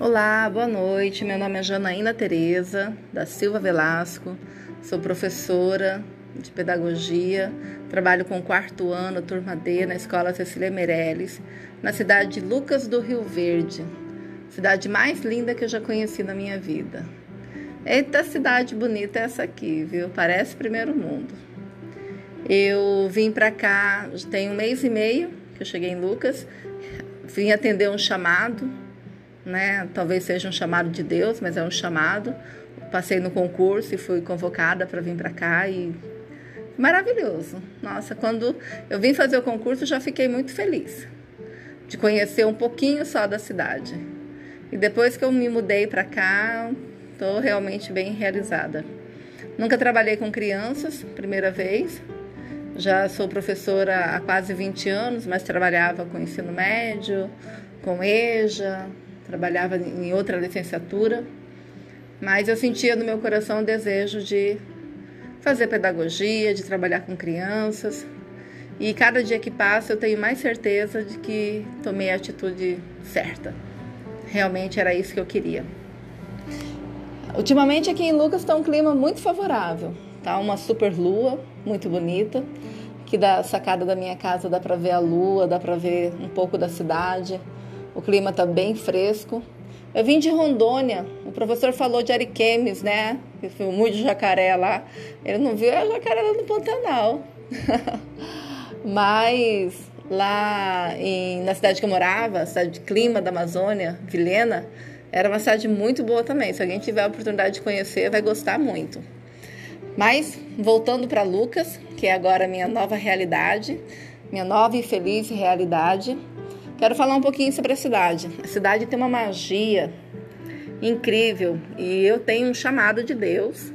Olá, boa noite. Meu nome é Janaína Tereza da Silva Velasco. Sou professora de pedagogia. Trabalho com quarto ano, turma D, na Escola Cecília Meirelles, na cidade de Lucas do Rio Verde. Cidade mais linda que eu já conheci na minha vida. Eita cidade bonita é essa aqui, viu? Parece primeiro mundo. Eu vim para cá tem um mês e meio que eu cheguei em Lucas. Vim atender um chamado né? Talvez seja um chamado de Deus, mas é um chamado. Passei no concurso e fui convocada para vir para cá e maravilhoso. Nossa, quando eu vim fazer o concurso, já fiquei muito feliz de conhecer um pouquinho só da cidade. E depois que eu me mudei para cá, estou realmente bem realizada. Nunca trabalhei com crianças, primeira vez. Já sou professora há quase 20 anos, mas trabalhava com ensino médio, com EJA, trabalhava em outra licenciatura, mas eu sentia no meu coração o desejo de fazer pedagogia, de trabalhar com crianças. E cada dia que passa eu tenho mais certeza de que tomei a atitude certa. Realmente era isso que eu queria. Ultimamente aqui em Lucas está um clima muito favorável. Tá uma super lua, muito bonita, que da sacada da minha casa dá para ver a lua, dá para ver um pouco da cidade. O clima está bem fresco. Eu vim de Rondônia. O professor falou de Ariquemes, né? Que foi muito jacaré lá. Ele não viu a jacaré lá no Pantanal. Mas lá em, na cidade que eu morava, cidade de clima da Amazônia, Vilhena, era uma cidade muito boa também. Se alguém tiver a oportunidade de conhecer, vai gostar muito. Mas, voltando para Lucas, que é agora a minha nova realidade, minha nova e feliz realidade, Quero falar um pouquinho sobre a cidade. A cidade tem uma magia incrível e eu tenho um chamado de Deus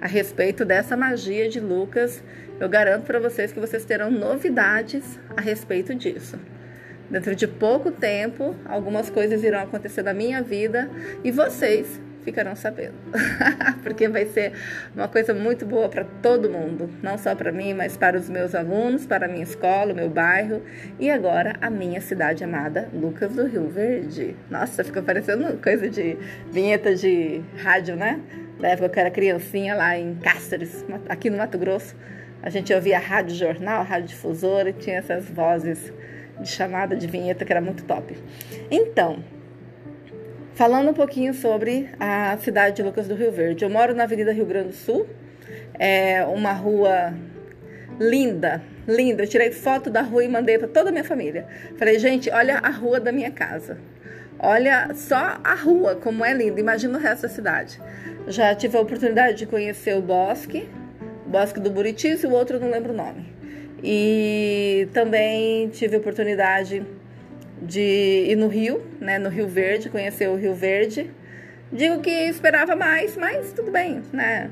a respeito dessa magia de Lucas. Eu garanto para vocês que vocês terão novidades a respeito disso. Dentro de pouco tempo, algumas coisas irão acontecer na minha vida e vocês ficarão sabendo. Porque vai ser uma coisa muito boa para todo mundo, não só para mim, mas para os meus alunos, para a minha escola, o meu bairro e agora a minha cidade amada, Lucas do Rio Verde. Nossa, fica parecendo coisa de vinheta de rádio, né? Da época que eu era criancinha lá em Cáceres, aqui no Mato Grosso. A gente ouvia rádio jornal, rádio difusora e tinha essas vozes de chamada de vinheta que era muito top. Então, Falando um pouquinho sobre a cidade de Lucas do Rio Verde. Eu moro na Avenida Rio Grande do Sul, é uma rua linda, linda. Eu tirei foto da rua e mandei para toda a minha família. Falei, gente, olha a rua da minha casa. Olha só a rua, como é linda. Imagina o resto da cidade. Já tive a oportunidade de conhecer o bosque, o Bosque do Buritis e o outro não lembro o nome. E também tive a oportunidade de ir no Rio, né, no Rio Verde, conhecer o Rio Verde. Digo que esperava mais, mas tudo bem, né?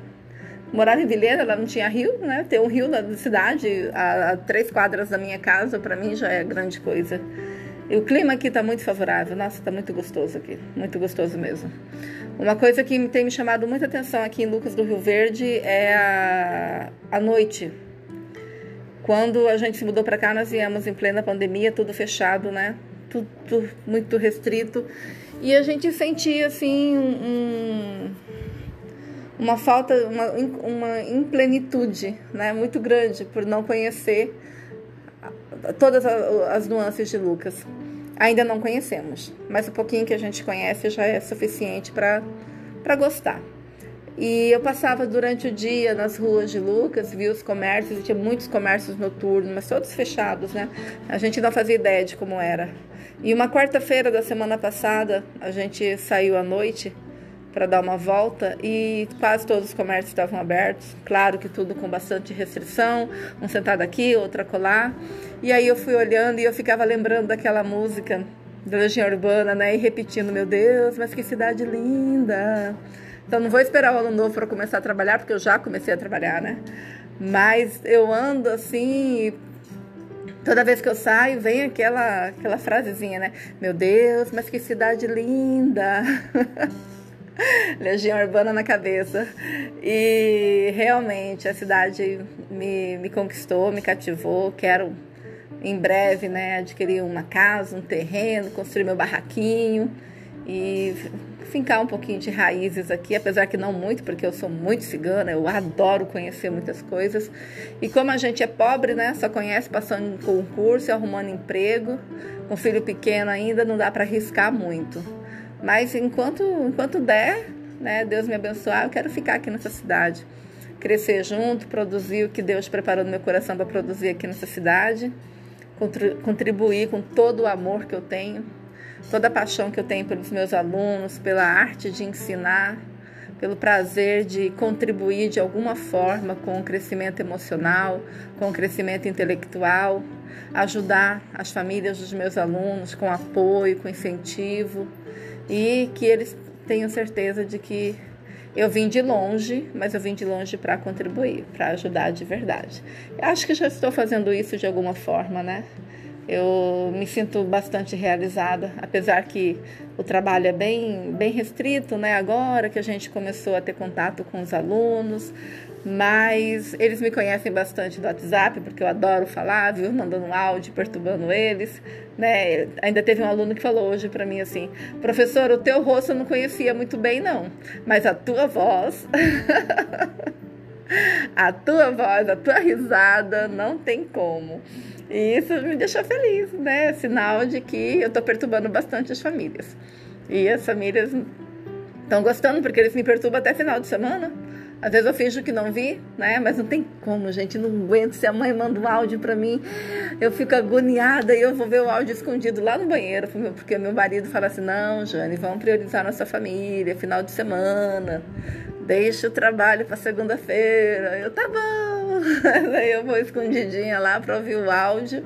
Morava em Vilhena, lá não tinha rio, né? Ter um rio na cidade, a, a três quadras da minha casa, para mim já é grande coisa. E o clima aqui está muito favorável, nossa, está muito gostoso aqui, muito gostoso mesmo. Uma coisa que tem me chamado muita atenção aqui em Lucas do Rio Verde é a, a noite. Quando a gente se mudou para cá, nós viemos em plena pandemia, tudo fechado, né? Tudo muito restrito. E a gente sentia assim um, uma falta, uma, uma implenitude né, muito grande por não conhecer todas as nuances de Lucas. Ainda não conhecemos, mas o pouquinho que a gente conhece já é suficiente para gostar. E eu passava durante o dia nas ruas de Lucas, via os comércios, tinha muitos comércios noturnos, mas todos fechados, né? A gente não fazia ideia de como era. E uma quarta-feira da semana passada, a gente saiu à noite para dar uma volta e quase todos os comércios estavam abertos. Claro que tudo com bastante restrição, um sentado aqui, outro acolá. E aí eu fui olhando e eu ficava lembrando daquela música da Legião Urbana, né? E repetindo, meu Deus, mas que cidade linda! Então não vou esperar o ano novo para começar a trabalhar, porque eu já comecei a trabalhar, né? Mas eu ando assim, toda vez que eu saio, vem aquela, aquela frasezinha, né? Meu Deus, mas que cidade linda! Legião Urbana na cabeça. E realmente a cidade me, me conquistou, me cativou. Quero em breve né, adquirir uma casa, um terreno, construir meu barraquinho e fincar um pouquinho de raízes aqui, apesar que não muito, porque eu sou muito cigana, eu adoro conhecer muitas coisas. E como a gente é pobre, né, só conhece passando em concurso, arrumando emprego, com filho pequeno ainda, não dá para arriscar muito. Mas enquanto, enquanto der, né, Deus me abençoar, eu quero ficar aqui nessa cidade. Crescer junto, produzir o que Deus preparou no meu coração para produzir aqui nessa cidade, contribuir com todo o amor que eu tenho toda a paixão que eu tenho pelos meus alunos, pela arte de ensinar, pelo prazer de contribuir de alguma forma com o crescimento emocional, com o crescimento intelectual, ajudar as famílias dos meus alunos com apoio, com incentivo e que eles tenham certeza de que eu vim de longe, mas eu vim de longe para contribuir, para ajudar de verdade. Eu acho que já estou fazendo isso de alguma forma, né? Eu me sinto bastante realizada, apesar que o trabalho é bem, bem restrito, né? Agora que a gente começou a ter contato com os alunos, mas eles me conhecem bastante do WhatsApp, porque eu adoro falar, viu? Mandando áudio, perturbando eles, né? Ainda teve um aluno que falou hoje para mim assim: professor, o teu rosto eu não conhecia muito bem, não, mas a tua voz. a tua voz, a tua risada, não tem como. E isso me deixou feliz, né? Sinal de que eu estou perturbando bastante as famílias. E as famílias estão gostando, porque eles me perturbam até final de semana. Às vezes eu finjo que não vi, né? Mas não tem como, gente. Não aguento. Se a mãe manda um áudio para mim, eu fico agoniada e eu vou ver o áudio escondido lá no banheiro, porque meu marido fala assim: não, Jane, vamos priorizar nossa família, final de semana. Deixa o trabalho para segunda-feira. Eu, tá bom. Aí eu vou escondidinha lá para ouvir o áudio.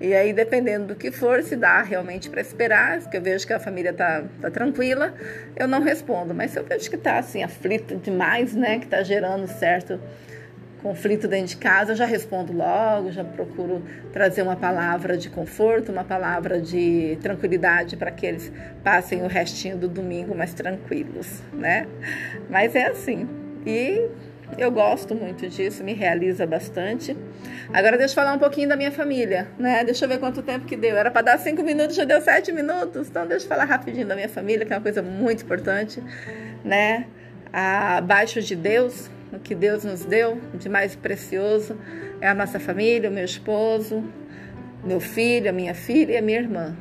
E aí, dependendo do que for, se dá realmente para esperar, porque eu vejo que a família tá, tá tranquila, eu não respondo. Mas se eu vejo que tá assim, aflita demais, né? Que tá gerando certo conflito dentro de casa, eu já respondo logo, já procuro trazer uma palavra de conforto, uma palavra de tranquilidade para que eles passem o restinho do domingo mais tranquilos, né? Mas é assim. E eu gosto muito disso, me realiza bastante. Agora deixa eu falar um pouquinho da minha família, né? Deixa eu ver quanto tempo que deu. Era para dar cinco minutos, já deu sete minutos. Então deixa eu falar rapidinho da minha família, que é uma coisa muito importante, né? Abaixo de Deus, o que Deus nos deu de mais precioso é a nossa família, o meu esposo, meu filho, a minha filha e a minha irmã.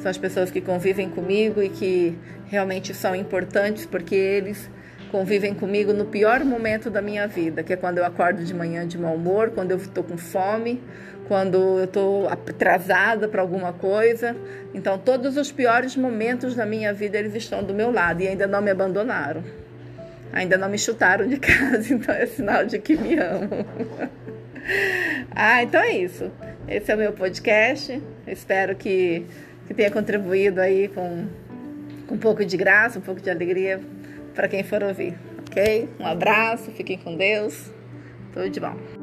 São as pessoas que convivem comigo e que realmente são importantes porque eles convivem comigo no pior momento da minha vida, que é quando eu acordo de manhã de mau humor, quando eu estou com fome, quando eu estou atrasada para alguma coisa. Então, todos os piores momentos da minha vida eles estão do meu lado e ainda não me abandonaram. Ainda não me chutaram de casa, então é sinal de que me amam. ah, então é isso. Esse é o meu podcast. espero que, que tenha contribuído aí com, com um pouco de graça, um pouco de alegria para quem for ouvir, ok? Um abraço, fiquem com Deus, tudo de bom.